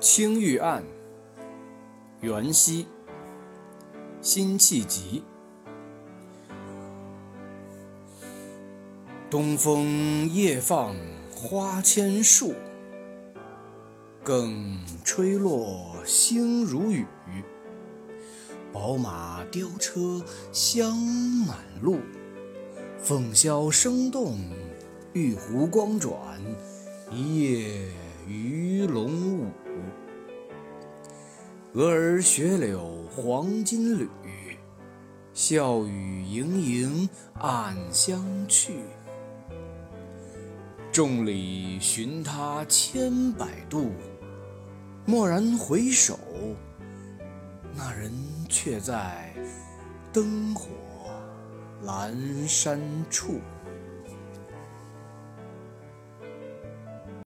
青玉案，元夕，辛弃疾。东风夜放花千树，更吹落星如雨。宝马雕车香满路，凤箫声动，玉壶光转，一夜鱼。蛾儿雪柳黄金缕，笑语盈盈暗香去。众里寻他千百度，蓦然回首，那人却在灯火阑珊处。